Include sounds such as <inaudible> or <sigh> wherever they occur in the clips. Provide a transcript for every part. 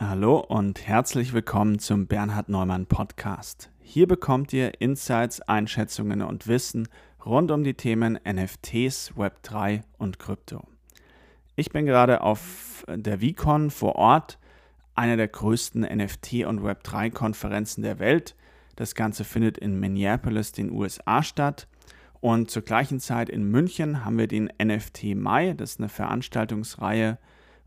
Hallo und herzlich willkommen zum Bernhard Neumann Podcast. Hier bekommt ihr Insights, Einschätzungen und Wissen rund um die Themen NFTs, Web3 und Krypto. Ich bin gerade auf der VCon vor Ort, einer der größten NFT- und Web3-Konferenzen der Welt. Das Ganze findet in Minneapolis, den USA statt. Und zur gleichen Zeit in München haben wir den NFT Mai. Das ist eine Veranstaltungsreihe,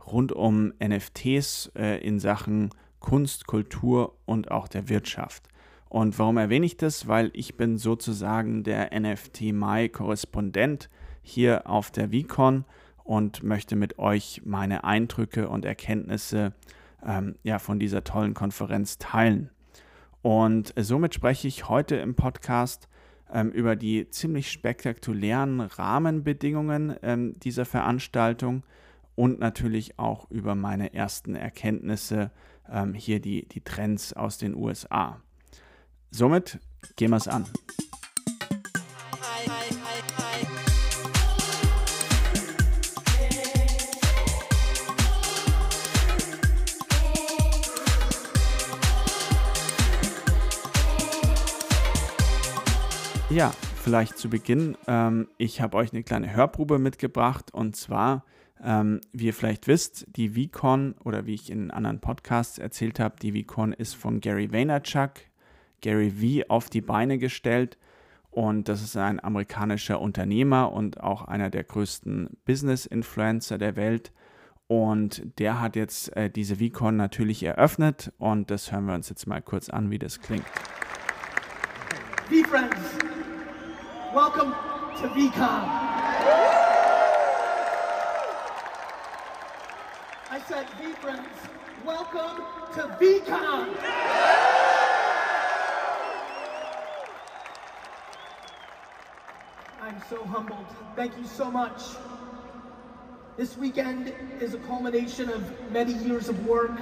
rund um NFTs äh, in Sachen Kunst, Kultur und auch der Wirtschaft. Und warum erwähne ich das? Weil ich bin sozusagen der NFT Mai Korrespondent hier auf der VCon und möchte mit euch meine Eindrücke und Erkenntnisse ähm, ja, von dieser tollen Konferenz teilen. Und somit spreche ich heute im Podcast ähm, über die ziemlich spektakulären Rahmenbedingungen ähm, dieser Veranstaltung und natürlich auch über meine ersten Erkenntnisse, ähm, hier die, die Trends aus den USA. Somit gehen wir es an. Ja, vielleicht zu Beginn. Ähm, ich habe euch eine kleine Hörprobe mitgebracht und zwar ähm, wie ihr vielleicht wisst, die VCon oder wie ich in anderen Podcasts erzählt habe, die VCon ist von Gary Vaynerchuk, Gary V auf die Beine gestellt und das ist ein amerikanischer Unternehmer und auch einer der größten Business-Influencer der Welt. Und der hat jetzt äh, diese VCon natürlich eröffnet und das hören wir uns jetzt mal kurz an, wie das klingt. V-Friends, welcome to VCon. I said, V-Friends, welcome to VCon! I'm so humbled. Thank you so much. This weekend is a culmination of many years of work,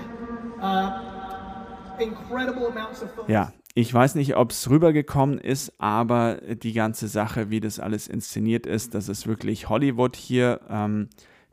uh, incredible amounts of focus. Ja, ich weiß nicht, ob es rübergekommen ist, aber die ganze Sache, wie das alles inszeniert ist, das ist wirklich Hollywood hier. Ähm,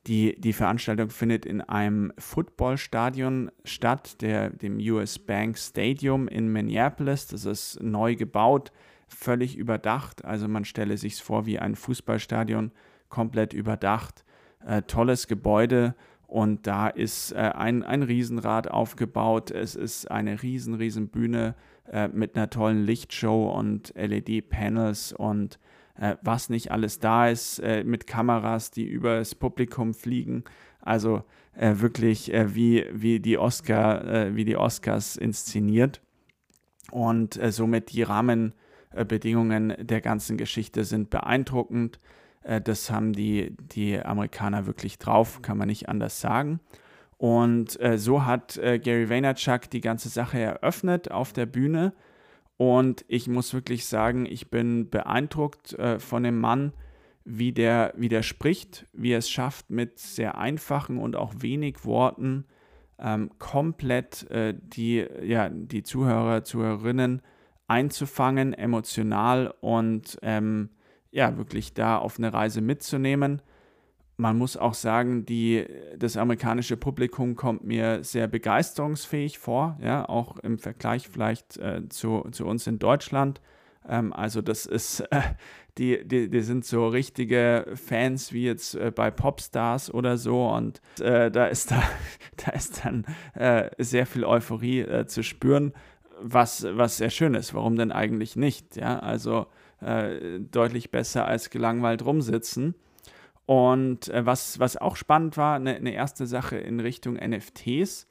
die, die Veranstaltung findet in einem Footballstadion statt, der, dem US Bank Stadium in Minneapolis. Das ist neu gebaut, völlig überdacht. Also man stelle sich vor wie ein Fußballstadion, komplett überdacht. Äh, tolles Gebäude und da ist äh, ein, ein Riesenrad aufgebaut. Es ist eine riesen, riesen Bühne äh, mit einer tollen Lichtshow und LED-Panels und äh, was nicht alles da ist, äh, mit Kameras, die über das Publikum fliegen. Also äh, wirklich äh, wie, wie, die Oscar, äh, wie die Oscars inszeniert. Und äh, somit die Rahmenbedingungen der ganzen Geschichte sind beeindruckend. das haben die, die Amerikaner wirklich drauf, kann man nicht anders sagen. Und so hat Gary Vaynerchuk die ganze Sache eröffnet auf der Bühne und ich muss wirklich sagen, ich bin beeindruckt äh, von dem Mann, wie der, wie der spricht, wie er es schafft, mit sehr einfachen und auch wenig Worten ähm, komplett äh, die, ja, die Zuhörer, Zuhörerinnen einzufangen, emotional und ähm, ja, wirklich da auf eine Reise mitzunehmen man muss auch sagen, die, das amerikanische Publikum kommt mir sehr begeisterungsfähig vor, ja, auch im Vergleich vielleicht äh, zu, zu uns in Deutschland. Ähm, also das ist, <laughs> äh, die, die, die sind so richtige Fans wie jetzt äh, bei Popstars oder so und äh, da ist da, <laughs> da ist dann äh, sehr viel Euphorie äh, zu spüren, was, was sehr schön ist. Warum denn eigentlich nicht? Ja, also deutlich besser als gelangweilt rumsitzen. Und äh, was, was auch spannend war, eine, eine erste Sache in Richtung NFTs,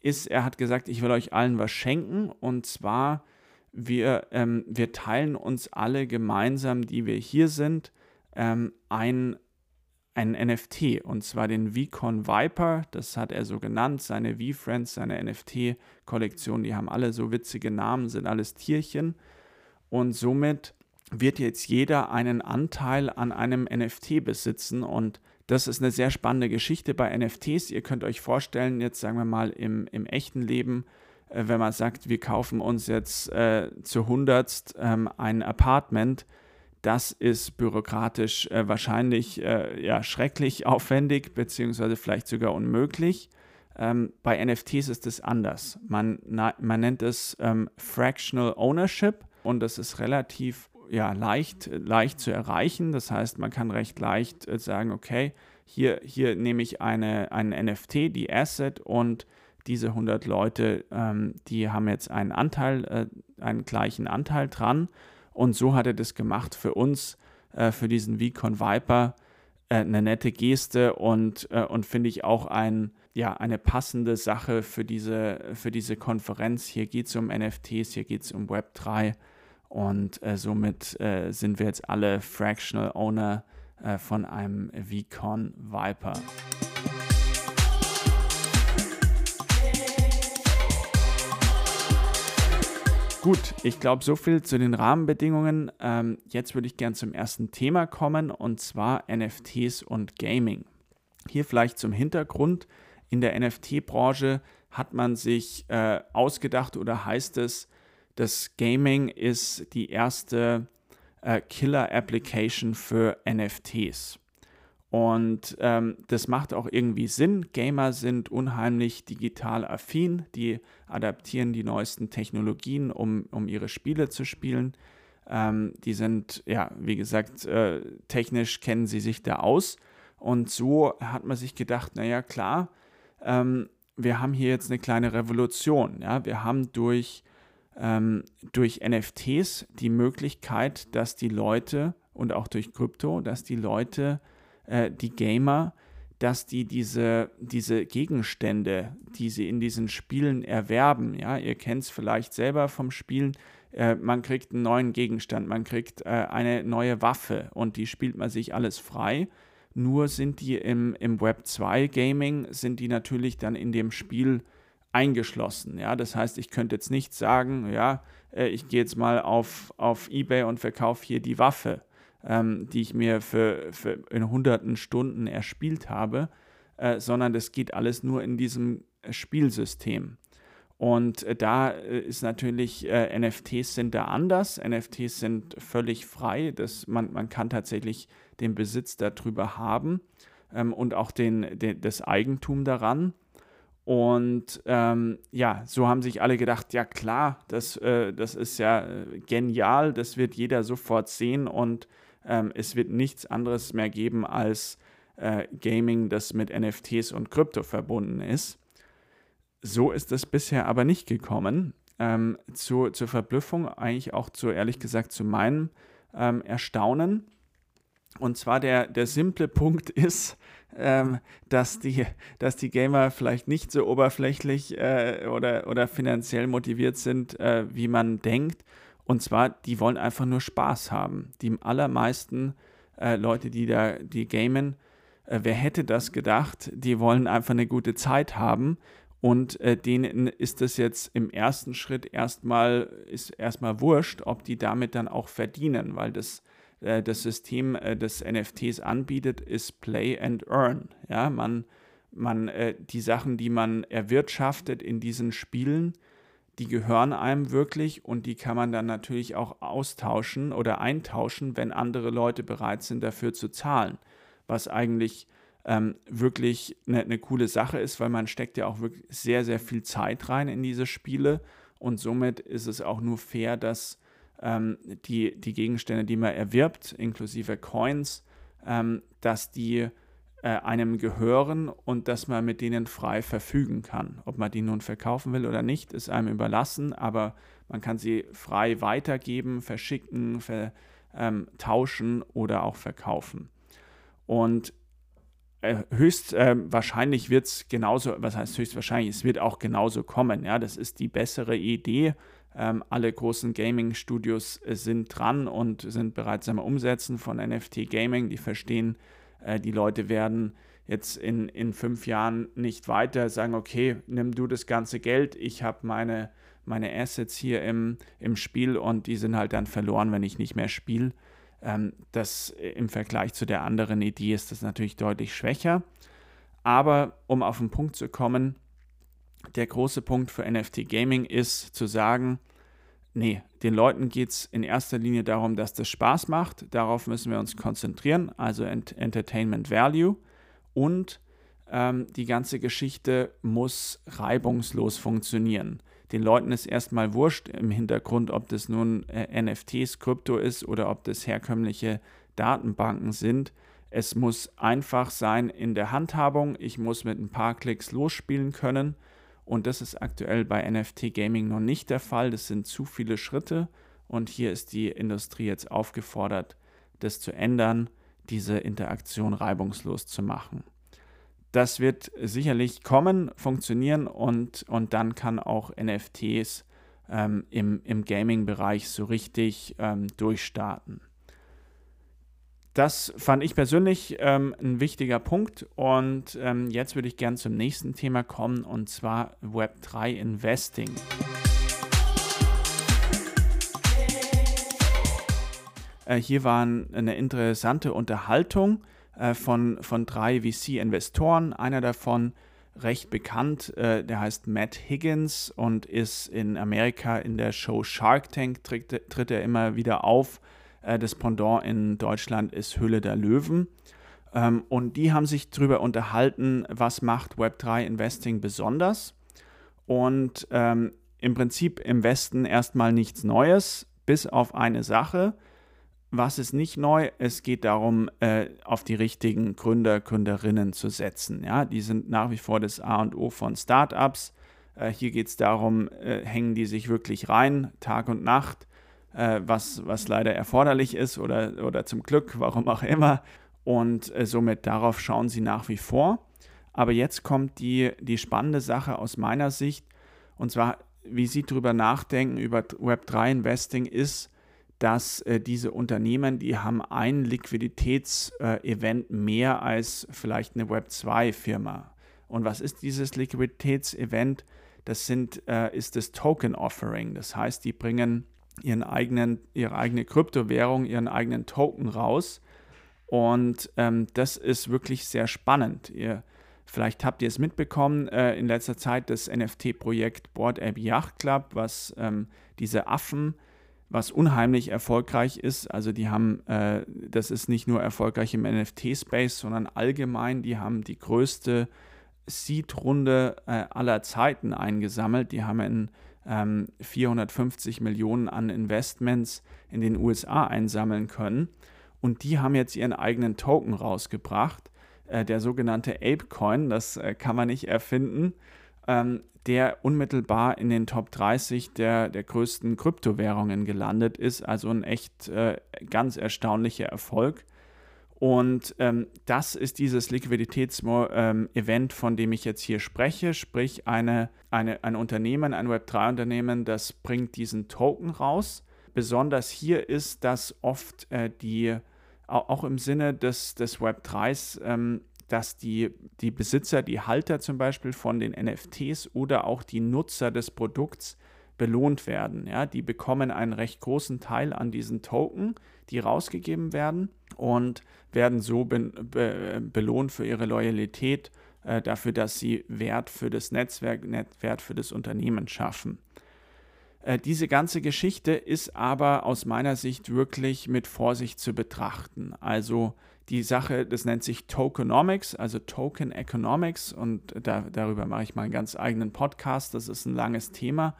ist, er hat gesagt, ich will euch allen was schenken. Und zwar, wir, ähm, wir teilen uns alle gemeinsam, die wir hier sind, ähm, ein, ein NFT. Und zwar den VCon Viper. Das hat er so genannt. Seine V-Friends, seine NFT-Kollektion, die haben alle so witzige Namen, sind alles Tierchen. Und somit wird jetzt jeder einen Anteil an einem NFT besitzen und das ist eine sehr spannende Geschichte bei NFTs. Ihr könnt euch vorstellen, jetzt sagen wir mal im, im echten Leben, äh, wenn man sagt, wir kaufen uns jetzt äh, zu hundertst ähm, ein Apartment, das ist bürokratisch äh, wahrscheinlich äh, ja, schrecklich aufwendig, beziehungsweise vielleicht sogar unmöglich. Ähm, bei NFTs ist es anders. Man, na, man nennt es ähm, Fractional Ownership und das ist relativ ja, leicht, leicht zu erreichen. Das heißt, man kann recht leicht äh, sagen, okay, hier, hier nehme ich eine, einen NFT, die Asset und diese 100 Leute, ähm, die haben jetzt einen Anteil, äh, einen gleichen Anteil dran. Und so hat er das gemacht für uns, äh, für diesen VCon Viper. Äh, eine nette Geste und, äh, und finde ich auch ein, ja, eine passende Sache für diese, für diese Konferenz. Hier geht es um NFTs, hier geht es um Web3 und äh, somit äh, sind wir jetzt alle Fractional Owner äh, von einem VCon Viper. Gut, ich glaube, so viel zu den Rahmenbedingungen. Ähm, jetzt würde ich gern zum ersten Thema kommen und zwar NFTs und Gaming. Hier vielleicht zum Hintergrund. In der NFT-Branche hat man sich äh, ausgedacht oder heißt es, das Gaming ist die erste äh, Killer-Application für NFTs. Und ähm, das macht auch irgendwie Sinn. Gamer sind unheimlich digital affin, die adaptieren die neuesten Technologien, um, um ihre Spiele zu spielen. Ähm, die sind, ja, wie gesagt, äh, technisch kennen sie sich da aus. Und so hat man sich gedacht, naja, klar, ähm, wir haben hier jetzt eine kleine Revolution. Ja? Wir haben durch, ähm, durch NFTs die Möglichkeit, dass die Leute und auch durch Krypto, dass die Leute äh, die Gamer, dass die diese, diese Gegenstände, die sie in diesen Spielen erwerben, ja, ihr kennt es vielleicht selber vom Spielen, äh, man kriegt einen neuen Gegenstand, man kriegt äh, eine neue Waffe und die spielt man sich alles frei. Nur sind die im, im Web 2 Gaming, sind die natürlich dann in dem Spiel eingeschlossen. Ja, das heißt, ich könnte jetzt nicht sagen, ja, äh, ich gehe jetzt mal auf, auf Ebay und verkaufe hier die Waffe ähm, die ich mir für, für in hunderten Stunden erspielt habe, äh, sondern das geht alles nur in diesem Spielsystem. Und äh, da äh, ist natürlich, äh, NFTs sind da anders. NFTs sind völlig frei. Das, man, man kann tatsächlich den Besitz darüber haben ähm, und auch den, den, das Eigentum daran. Und ähm, ja, so haben sich alle gedacht, ja klar, das, äh, das ist ja äh, genial, das wird jeder sofort sehen und ähm, es wird nichts anderes mehr geben als äh, Gaming, das mit NFTs und Krypto verbunden ist. So ist es bisher aber nicht gekommen. Ähm, zu, zur Verblüffung, eigentlich auch zu, ehrlich gesagt, zu meinem ähm, Erstaunen. Und zwar der, der simple Punkt <laughs> ist, ähm, dass, die, dass die Gamer vielleicht nicht so oberflächlich äh, oder, oder finanziell motiviert sind, äh, wie man denkt und zwar, die wollen einfach nur Spaß haben. Die allermeisten äh, Leute, die da, die gamen, äh, wer hätte das gedacht? Die wollen einfach eine gute Zeit haben. Und äh, denen ist es jetzt im ersten Schritt erstmal, ist erstmal wurscht, ob die damit dann auch verdienen, weil das, äh, das System äh, des NFTs anbietet, ist Play and Earn. Ja, man, man, äh, die Sachen, die man erwirtschaftet in diesen Spielen, die gehören einem wirklich und die kann man dann natürlich auch austauschen oder eintauschen, wenn andere Leute bereit sind, dafür zu zahlen. Was eigentlich ähm, wirklich eine, eine coole Sache ist, weil man steckt ja auch wirklich sehr, sehr viel Zeit rein in diese Spiele und somit ist es auch nur fair, dass ähm, die, die Gegenstände, die man erwirbt, inklusive Coins, ähm, dass die äh, einem gehören und dass man mit denen frei verfügen kann. Ob man die nun verkaufen will oder nicht, ist einem überlassen, aber man kann sie frei weitergeben, verschicken, vertauschen ähm, oder auch verkaufen. Und äh, höchst äh, wahrscheinlich wird es genauso, was heißt höchstwahrscheinlich, es wird auch genauso kommen. Ja, das ist die bessere Idee. Ähm, alle großen Gaming-Studios äh, sind dran und sind bereits am Umsetzen von NFT Gaming. Die verstehen äh, die Leute werden jetzt in, in fünf Jahren nicht weiter sagen, okay, nimm du das ganze Geld, ich habe meine, meine Assets hier im, im Spiel und die sind halt dann verloren, wenn ich nicht mehr spiele. Ähm, das äh, im Vergleich zu der anderen Idee ist das natürlich deutlich schwächer. Aber um auf den Punkt zu kommen, der große Punkt für NFT Gaming ist zu sagen, Nee, den Leuten geht es in erster Linie darum, dass das Spaß macht. Darauf müssen wir uns konzentrieren, also Ent Entertainment Value. Und ähm, die ganze Geschichte muss reibungslos funktionieren. Den Leuten ist erstmal wurscht im Hintergrund, ob das nun äh, NFTs, Krypto ist oder ob das herkömmliche Datenbanken sind. Es muss einfach sein in der Handhabung. Ich muss mit ein paar Klicks losspielen können. Und das ist aktuell bei NFT Gaming noch nicht der Fall. Das sind zu viele Schritte. Und hier ist die Industrie jetzt aufgefordert, das zu ändern, diese Interaktion reibungslos zu machen. Das wird sicherlich kommen, funktionieren und, und dann kann auch NFTs ähm, im, im Gaming-Bereich so richtig ähm, durchstarten. Das fand ich persönlich ähm, ein wichtiger Punkt und ähm, jetzt würde ich gerne zum nächsten Thema kommen und zwar Web3 Investing. Äh, hier war eine interessante Unterhaltung äh, von, von drei VC-Investoren. Einer davon recht bekannt, äh, der heißt Matt Higgins und ist in Amerika in der Show Shark Tank, tritt, tritt er immer wieder auf das Pendant in Deutschland ist Höhle der Löwen. Ähm, und die haben sich darüber unterhalten, was macht Web3 Investing besonders. Und ähm, im Prinzip im Westen erstmal nichts Neues, bis auf eine Sache. Was ist nicht neu? Es geht darum, äh, auf die richtigen Gründer, Gründerinnen zu setzen. Ja, die sind nach wie vor das A und O von Startups. Äh, hier geht es darum, äh, hängen die sich wirklich rein, Tag und Nacht äh, was, was leider erforderlich ist oder, oder zum Glück, warum auch immer. Und äh, somit darauf schauen sie nach wie vor. Aber jetzt kommt die, die spannende Sache aus meiner Sicht, und zwar, wie Sie darüber nachdenken, über Web3-Investing, ist, dass äh, diese Unternehmen, die haben ein Liquiditätsevent äh, mehr als vielleicht eine Web2-Firma. Und was ist dieses Liquiditätsevent? Das sind, äh, ist das Token Offering. Das heißt, die bringen ihren eigenen, ihre eigene Kryptowährung, ihren eigenen Token raus. Und ähm, das ist wirklich sehr spannend. Ihr, vielleicht habt ihr es mitbekommen, äh, in letzter Zeit das NFT-Projekt Board App Yacht Club, was ähm, diese Affen, was unheimlich erfolgreich ist. Also die haben, äh, das ist nicht nur erfolgreich im NFT-Space, sondern allgemein, die haben die größte Seed-Runde äh, aller Zeiten eingesammelt. Die haben in ähm, 450 Millionen an Investments in den USA einsammeln können. Und die haben jetzt ihren eigenen Token rausgebracht, äh, der sogenannte Apecoin, das äh, kann man nicht erfinden, ähm, der unmittelbar in den Top 30 der, der größten Kryptowährungen gelandet ist. Also ein echt äh, ganz erstaunlicher Erfolg. Und ähm, das ist dieses Liquiditätsevent, ähm, von dem ich jetzt hier spreche, sprich eine, eine, ein Unternehmen, ein Web3-Unternehmen, das bringt diesen Token raus. Besonders hier ist, dass oft äh, die, auch im Sinne des, des Web3s, ähm, dass die, die Besitzer, die Halter zum Beispiel von den NFTs oder auch die Nutzer des Produkts belohnt werden. Ja, die bekommen einen recht großen Teil an diesen Token, die rausgegeben werden und werden so be be belohnt für ihre Loyalität, äh, dafür, dass sie Wert für das Netzwerk, Wert für das Unternehmen schaffen. Äh, diese ganze Geschichte ist aber aus meiner Sicht wirklich mit Vorsicht zu betrachten. Also die Sache, das nennt sich Tokenomics, also Token Economics und da, darüber mache ich mal einen ganz eigenen Podcast, das ist ein langes Thema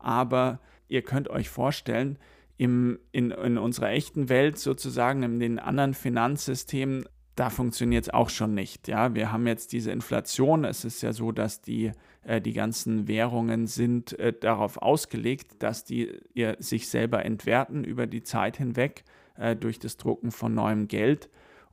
aber ihr könnt euch vorstellen, im, in, in unserer echten Welt sozusagen, in den anderen Finanzsystemen, da funktioniert es auch schon nicht. Ja, wir haben jetzt diese Inflation. Es ist ja so, dass die, äh, die ganzen Währungen sind äh, darauf ausgelegt, dass die ihr sich selber entwerten über die Zeit hinweg äh, durch das Drucken von neuem Geld.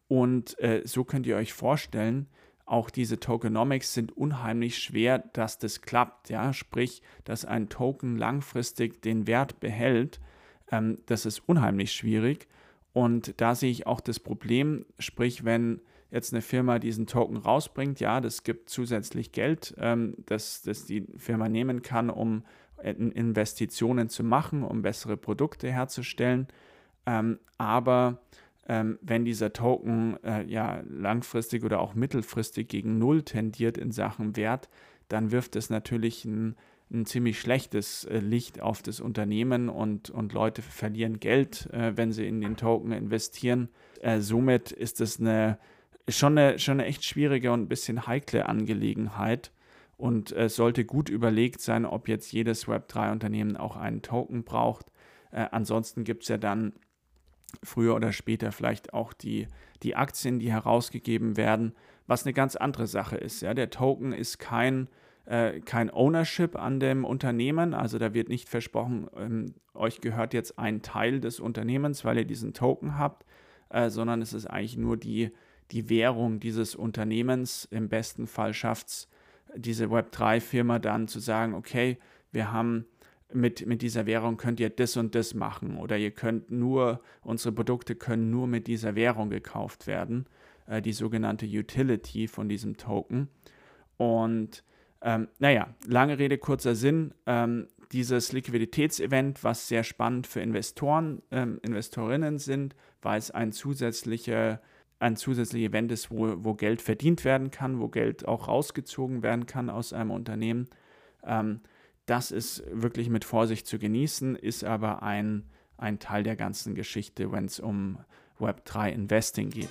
Und äh, so könnt ihr euch vorstellen, auch diese Tokenomics sind unheimlich schwer, dass das klappt. Ja? Sprich, dass ein Token langfristig den Wert behält, ähm, das ist unheimlich schwierig. Und da sehe ich auch das Problem, sprich, wenn jetzt eine Firma diesen Token rausbringt, ja, das gibt zusätzlich Geld, ähm, das, das die Firma nehmen kann, um Investitionen zu machen, um bessere Produkte herzustellen. Ähm, aber ähm, wenn dieser Token äh, ja langfristig oder auch mittelfristig gegen Null tendiert in Sachen Wert, dann wirft es natürlich ein, ein ziemlich schlechtes äh, Licht auf das Unternehmen und, und Leute verlieren Geld, äh, wenn sie in den Token investieren. Äh, somit ist es eine schon eine, schon eine echt schwierige und ein bisschen heikle Angelegenheit und es sollte gut überlegt sein, ob jetzt jedes Web3-Unternehmen auch einen Token braucht. Ansonsten gibt es ja dann früher oder später vielleicht auch die, die Aktien, die herausgegeben werden, was eine ganz andere Sache ist. Ja? Der Token ist kein, äh, kein Ownership an dem Unternehmen, also da wird nicht versprochen, ähm, euch gehört jetzt ein Teil des Unternehmens, weil ihr diesen Token habt, äh, sondern es ist eigentlich nur die, die Währung dieses Unternehmens. Im besten Fall schafft es diese Web3-Firma dann zu sagen, okay, wir haben mit, mit dieser Währung könnt ihr das und das machen oder ihr könnt nur, unsere Produkte können nur mit dieser Währung gekauft werden, äh, die sogenannte Utility von diesem Token. Und ähm, naja, lange Rede, kurzer Sinn, ähm, dieses Liquiditätsevent, was sehr spannend für Investoren, ähm, Investorinnen sind, weil es ein zusätzlicher ein zusätzliches Event ist, wo, wo Geld verdient werden kann, wo Geld auch rausgezogen werden kann aus einem Unternehmen. Ähm, das ist wirklich mit Vorsicht zu genießen, ist aber ein, ein Teil der ganzen Geschichte, wenn es um Web3 Investing geht.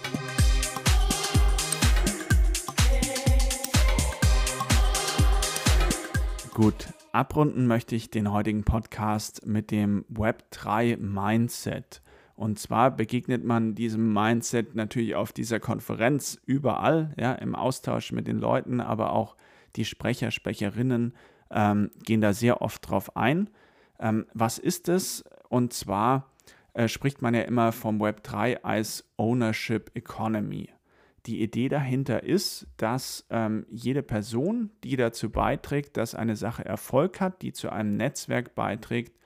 Gut, abrunden möchte ich den heutigen Podcast mit dem Web3 Mindset. Und zwar begegnet man diesem Mindset natürlich auf dieser Konferenz überall, ja, im Austausch mit den Leuten, aber auch die Sprecher, Sprecherinnen ähm, gehen da sehr oft drauf ein. Ähm, was ist es? Und zwar äh, spricht man ja immer vom Web 3 als Ownership Economy. Die Idee dahinter ist, dass ähm, jede Person, die dazu beiträgt, dass eine Sache Erfolg hat, die zu einem Netzwerk beiträgt,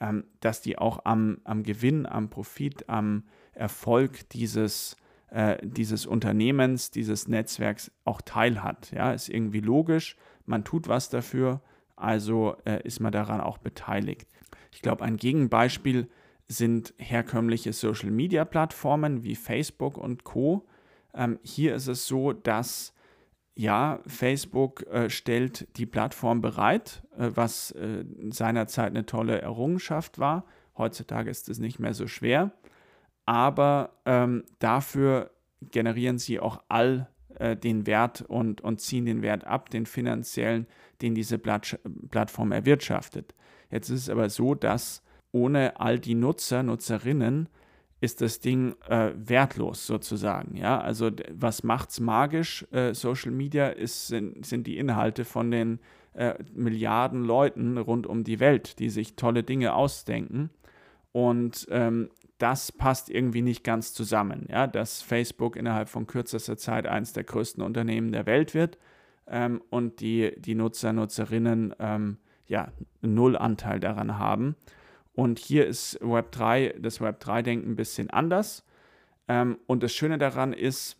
ähm, dass die auch am, am Gewinn, am Profit, am Erfolg dieses, äh, dieses Unternehmens, dieses Netzwerks auch teilhat. Ja, ist irgendwie logisch, man tut was dafür, also äh, ist man daran auch beteiligt. Ich glaube, ein Gegenbeispiel sind herkömmliche Social-Media-Plattformen wie Facebook und Co. Ähm, hier ist es so, dass ja, Facebook äh, stellt die Plattform bereit, äh, was äh, seinerzeit eine tolle Errungenschaft war. Heutzutage ist es nicht mehr so schwer, aber ähm, dafür generieren sie auch all äh, den Wert und, und ziehen den Wert ab, den finanziellen, den diese Platt Plattform erwirtschaftet. Jetzt ist es aber so, dass ohne all die Nutzer, Nutzerinnen ist das Ding äh, wertlos sozusagen. Ja, also was macht's magisch? Äh, Social Media ist, sind, sind die Inhalte von den äh, Milliarden Leuten rund um die Welt, die sich tolle Dinge ausdenken. Und ähm, das passt irgendwie nicht ganz zusammen. Ja, dass Facebook innerhalb von kürzester Zeit eines der größten Unternehmen der Welt wird ähm, und die, die Nutzer, Nutzerinnen ähm, ja, null Anteil daran haben. Und hier ist Web3, das Web3-Denken ein bisschen anders. Ähm, und das Schöne daran ist,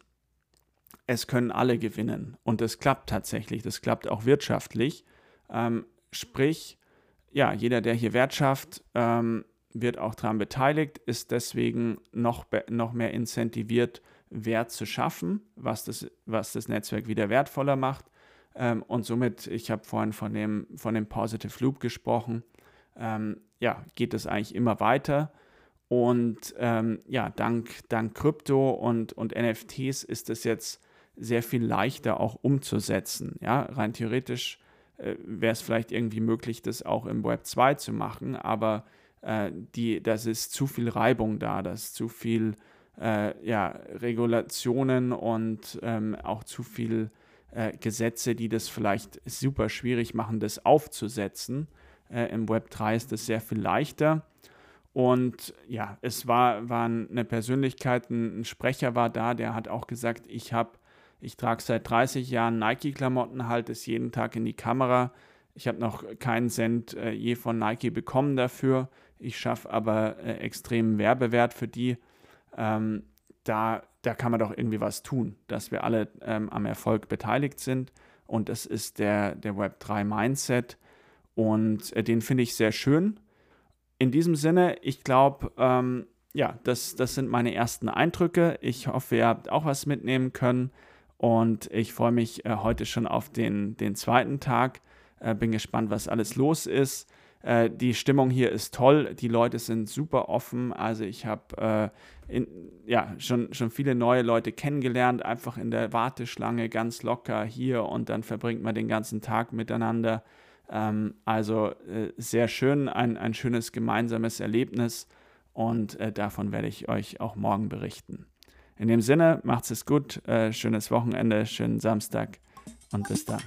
es können alle gewinnen. Und das klappt tatsächlich. Das klappt auch wirtschaftlich. Ähm, sprich, ja, jeder, der hier Wert schafft, ähm, wird auch daran beteiligt, ist deswegen noch, noch mehr incentiviert, Wert zu schaffen, was das, was das Netzwerk wieder wertvoller macht. Ähm, und somit, ich habe vorhin von dem, von dem Positive Loop gesprochen, ähm, ja, geht es eigentlich immer weiter. Und ähm, ja, dank, dank Krypto und, und NFTs ist es jetzt sehr viel leichter auch umzusetzen. Ja, rein theoretisch äh, wäre es vielleicht irgendwie möglich, das auch im Web 2 zu machen, aber äh, die, das ist zu viel Reibung da, das ist zu viel äh, ja, Regulationen und ähm, auch zu viel äh, Gesetze, die das vielleicht super schwierig machen, das aufzusetzen. Äh, Im Web 3 ist es sehr viel leichter. Und ja, es war, war eine Persönlichkeit, ein Sprecher war da, der hat auch gesagt, ich habe, ich trage seit 30 Jahren Nike-Klamotten, halte es jeden Tag in die Kamera. Ich habe noch keinen Cent äh, je von Nike bekommen dafür. Ich schaffe aber äh, extremen Werbewert für die. Ähm, da, da kann man doch irgendwie was tun, dass wir alle ähm, am Erfolg beteiligt sind. Und das ist der, der Web3 Mindset. Und äh, den finde ich sehr schön. In diesem Sinne, ich glaube, ähm, ja, das, das sind meine ersten Eindrücke. Ich hoffe, ihr habt auch was mitnehmen können. Und ich freue mich äh, heute schon auf den, den zweiten Tag. Äh, bin gespannt, was alles los ist. Äh, die Stimmung hier ist toll, die Leute sind super offen. Also ich habe äh, ja, schon, schon viele neue Leute kennengelernt, einfach in der Warteschlange ganz locker hier und dann verbringt man den ganzen Tag miteinander. Ähm, also äh, sehr schön, ein, ein schönes gemeinsames Erlebnis und äh, davon werde ich euch auch morgen berichten. In dem Sinne, macht's es gut, äh, schönes Wochenende, schönen Samstag und bis dann.